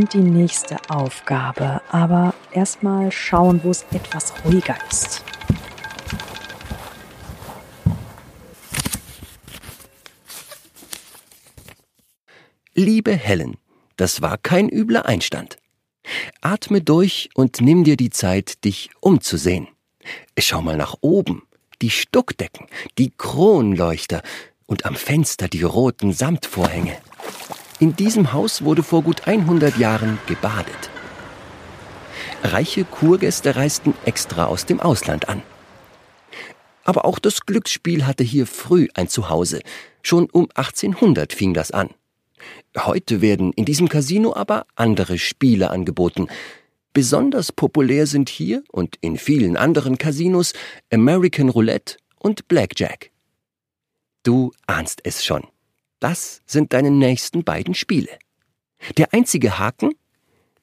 und die nächste Aufgabe. Aber erstmal schauen, wo es etwas ruhiger ist. Liebe Helen, das war kein übler Einstand. Atme durch und nimm dir die Zeit, dich umzusehen. Schau mal nach oben. Die Stuckdecken, die Kronleuchter und am Fenster die roten Samtvorhänge. In diesem Haus wurde vor gut 100 Jahren gebadet. Reiche Kurgäste reisten extra aus dem Ausland an. Aber auch das Glücksspiel hatte hier früh ein Zuhause. Schon um 1800 fing das an. Heute werden in diesem Casino aber andere Spiele angeboten. Besonders populär sind hier und in vielen anderen Casinos American Roulette und Blackjack. Du ahnst es schon. Das sind deine nächsten beiden Spiele. Der einzige Haken?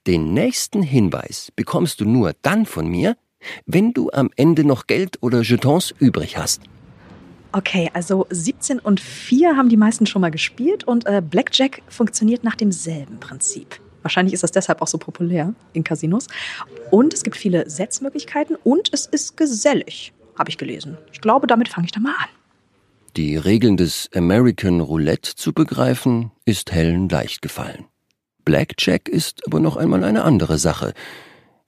Den nächsten Hinweis bekommst du nur dann von mir, wenn du am Ende noch Geld oder Jetons übrig hast. Okay, also 17 und 4 haben die meisten schon mal gespielt und äh, Blackjack funktioniert nach demselben Prinzip. Wahrscheinlich ist das deshalb auch so populär in Casinos. Und es gibt viele Setzmöglichkeiten und es ist gesellig, habe ich gelesen. Ich glaube, damit fange ich dann mal an. Die Regeln des American Roulette zu begreifen, ist Helen leicht gefallen. Blackjack ist aber noch einmal eine andere Sache.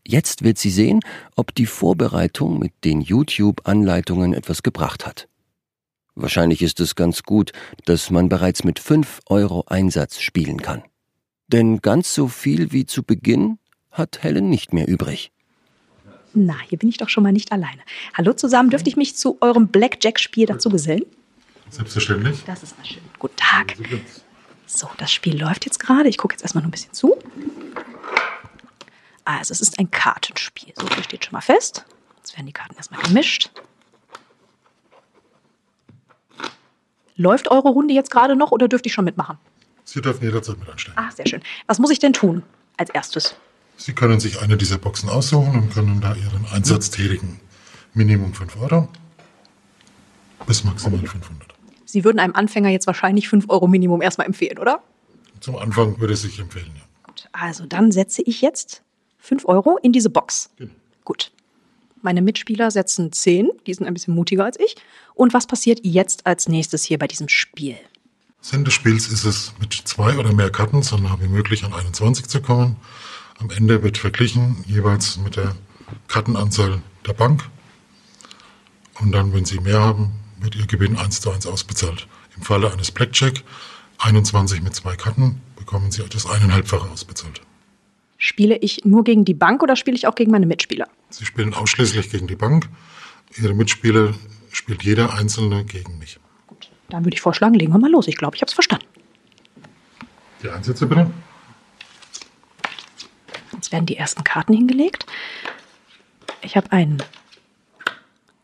Jetzt wird sie sehen, ob die Vorbereitung mit den YouTube-Anleitungen etwas gebracht hat. Wahrscheinlich ist es ganz gut, dass man bereits mit 5 Euro Einsatz spielen kann. Denn ganz so viel wie zu Beginn hat Helen nicht mehr übrig. Na, hier bin ich doch schon mal nicht alleine. Hallo zusammen, dürfte ich mich zu eurem Blackjack-Spiel dazu gesellen? Selbstverständlich. Das ist mal schön. Guten Tag. So, das Spiel läuft jetzt gerade. Ich gucke jetzt erstmal noch ein bisschen zu. Also, es ist ein Kartenspiel. So viel steht schon mal fest. Jetzt werden die Karten erstmal gemischt. Läuft eure Runde jetzt gerade noch oder dürfte ich schon mitmachen? Sie dürfen jederzeit mit einsteigen. Ah, sehr schön. Was muss ich denn tun als erstes? Sie können sich eine dieser Boxen aussuchen und können da Ihren Einsatz tätigen. Minimum 5 Euro bis maximal 500. Sie würden einem Anfänger jetzt wahrscheinlich 5 Euro Minimum erstmal empfehlen, oder? Zum Anfang würde es sich empfehlen, ja. Gut, also dann setze ich jetzt 5 Euro in diese Box. Genau. Gut. Meine Mitspieler setzen 10, die sind ein bisschen mutiger als ich. Und was passiert jetzt als nächstes hier bei diesem Spiel? Sinn des Spiels ist es, mit zwei oder mehr Karten so nah wie möglich an 21 zu kommen. Am Ende wird verglichen, jeweils mit der Kartenanzahl der Bank. Und dann, wenn Sie mehr haben, wird Ihr Gewinn eins zu eins ausbezahlt. Im Falle eines Blackjack 21 mit zwei Karten bekommen Sie das eineinhalbfache ausbezahlt. Spiele ich nur gegen die Bank oder spiele ich auch gegen meine Mitspieler? Sie spielen ausschließlich gegen die Bank. Ihre Mitspieler spielt jeder Einzelne gegen mich. Gut, dann würde ich vorschlagen, legen wir mal los. Ich glaube, ich habe es verstanden. Die Einsätze bitte. Jetzt werden die ersten Karten hingelegt. Ich habe einen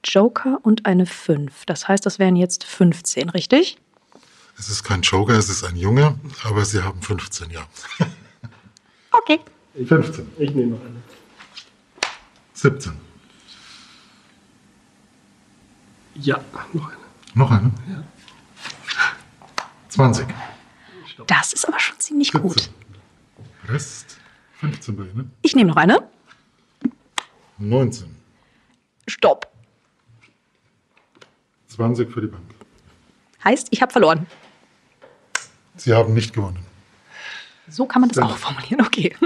Joker und eine 5. Das heißt, das wären jetzt 15, richtig? Es ist kein Joker, es ist ein Junge, aber Sie haben 15, ja. Okay. 15. Ich nehme noch eine. 17. Ja, noch eine. Noch eine? 20. Das ist aber schon ziemlich gut. 17. Rest 15 bei Ihnen. Ich nehme noch eine. 19. Stopp. 20 für die Bank. Heißt, ich habe verloren. Sie haben nicht gewonnen. So kann man das Ja. auch formulieren. Okay.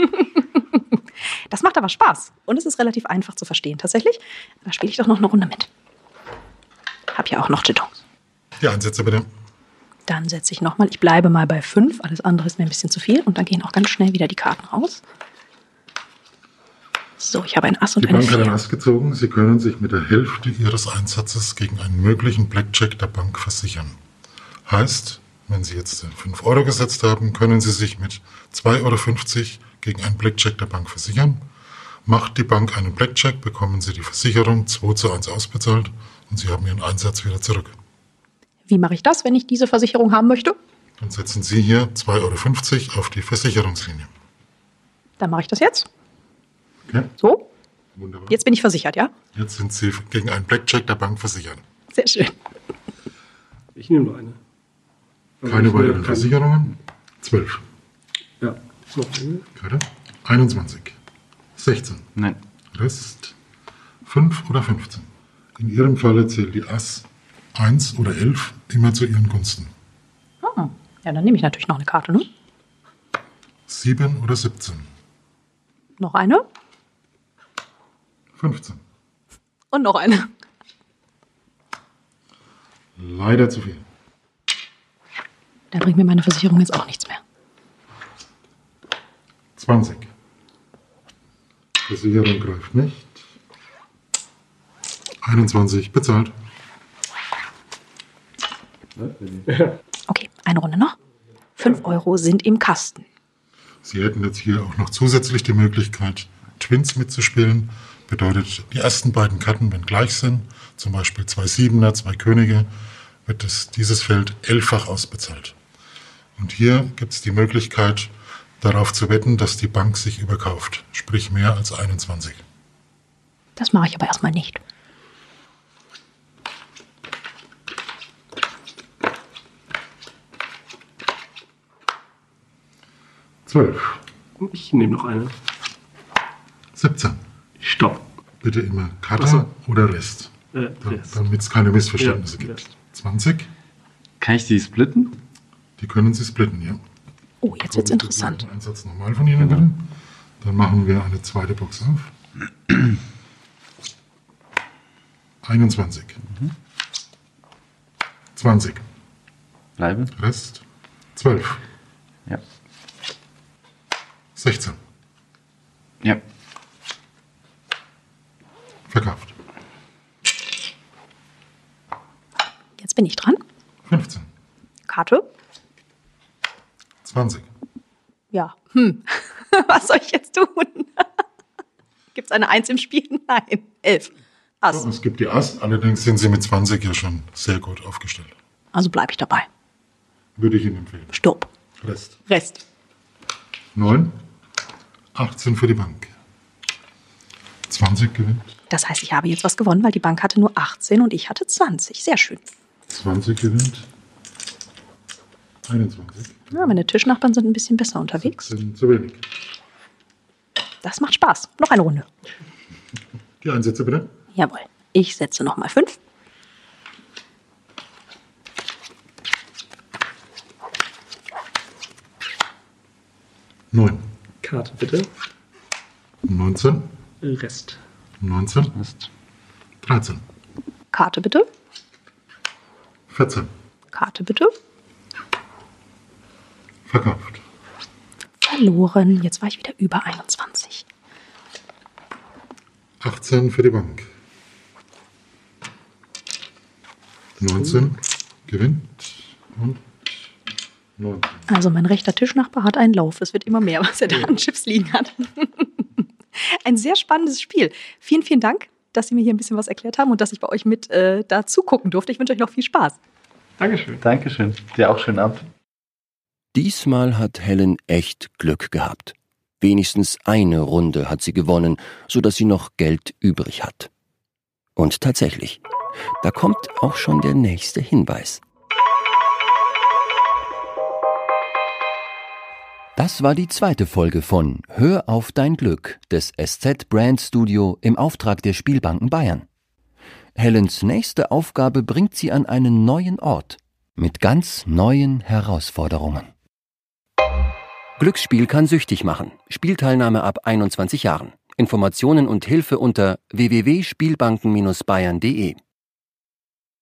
Das macht aber Spaß. Und es ist relativ einfach zu verstehen. Tatsächlich. Da spiele ich doch noch eine Runde mit. Hab ja auch noch Jetons. Die Einsätze bitte. Dann setze ich nochmal. Ich bleibe mal bei 5. Alles andere ist mir ein bisschen zu viel. Und dann gehen auch ganz schnell wieder die Karten raus. So, ich habe ein Ass und Die eine Bank hat ein 4. Ass gezogen. Sie können sich mit der Hälfte Ihres Einsatzes gegen einen möglichen Blackjack der Bank versichern. Heißt, wenn Sie jetzt 5 Euro gesetzt haben, können Sie sich mit 2,50 Euro gegen einen Blackjack der Bank versichern. Macht die Bank einen Blackjack, bekommen Sie die Versicherung 2 zu 1 ausbezahlt und Sie haben Ihren Einsatz wieder zurück. Wie mache ich das, wenn ich diese Versicherung haben möchte? Dann setzen Sie hier 2,50 Euro auf die Versicherungslinie. Dann mache ich das jetzt. Okay? So. Wunderbar. Jetzt bin ich versichert, ja? Jetzt sind Sie gegen einen Blackjack der Bank versichert. Sehr schön. Ich nehme noch eine. Aber Keine ich will weiteren Versicherungen. 12. Ja. Noch eine. Karte. 21. 16. Nein. Rest 5 oder 15. In Ihrem Falle zählt die Ass 1 oder 11 immer zu Ihren Gunsten. Ah, ja, dann nehme ich natürlich noch eine Karte, ne? 7 oder 17. Noch eine 15. und noch eine. Leider zu viel. Da bringt mir meine Versicherung jetzt auch nichts mehr. 20. Versicherung greift nicht. 21 bezahlt. Okay, eine Runde noch. Fünf Euro sind im Kasten. Sie hätten jetzt hier auch noch zusätzlich die Möglichkeit, Twins mitzuspielen. Bedeutet, die ersten beiden Karten, wenn gleich sind, zum Beispiel zwei Siebener, zwei Könige, wird es, dieses Feld elffach ausbezahlt. Und hier gibt es die Möglichkeit, darauf zu wetten, dass die Bank sich überkauft, sprich mehr als 21. Das mache ich aber erstmal nicht. Zwölf. Ich nehme noch eine. 17. Stopp. Bitte immer Karte Ach so. oder Rest, Äh, Rest. damit es keine Missverständnisse Ja, gibt. Rest. 20. Kann ich die splitten? Die können Sie splitten, ja. Oh, jetzt wird's interessant. Den Einsatz nochmal von Ihnen, bitte. Dann machen wir eine zweite Box auf. 21. 20. Bleibe? Rest 12. Ja. 16. Ja. Verkauft. Jetzt bin ich dran. 15. Karte? 20. Ja. Hm. Was soll ich jetzt tun? Gibt es eine Eins im Spiel? Nein. Elf. Ass. Es gibt die Ass, allerdings sind Sie mit 20 ja schon sehr gut aufgestellt. Also bleibe ich dabei. Würde ich Ihnen empfehlen. Stopp. Rest. Rest. 9. 18 für die Bank. 20 gewinnt. Das heißt, ich habe jetzt was gewonnen, weil die Bank hatte nur 18 und ich hatte 20. Sehr schön. 20 gewinnt. 21. Ja, meine Tischnachbarn sind ein bisschen besser unterwegs. Sind zu wenig. Das macht Spaß. Noch eine Runde. Die Einsätze bitte. Jawohl. Ich setze nochmal fünf. Neun. Karte bitte. 19. Rest. 19. Ist 13. Karte bitte. 14. Karte bitte. Verkauft. Verloren. Jetzt war ich wieder über 21. 18 für die Bank. 19 gewinnt und 19. Also mein rechter Tischnachbar hat einen Lauf. Es wird immer mehr, was er da an Chips liegen hat. Ein sehr spannendes Spiel. Vielen, vielen Dank, dass Sie mir hier ein bisschen was erklärt haben und dass ich bei euch mit äh, da zugucken durfte. Ich wünsche euch noch viel Spaß. Dankeschön. Dankeschön. Dir auch schönen Abend. Diesmal hat Helen echt Glück gehabt. Wenigstens eine Runde hat sie gewonnen, so dass sie noch Geld übrig hat. Und tatsächlich, da kommt auch schon der nächste Hinweis. Das war die zweite Folge von Hör auf dein Glück des SZ Brand Studio im Auftrag der Spielbanken Bayern. Helens nächste Aufgabe bringt sie an einen neuen Ort mit ganz neuen Herausforderungen. Glücksspiel kann süchtig machen. Spielteilnahme ab 21 Jahren. Informationen und Hilfe unter www.spielbanken-bayern.de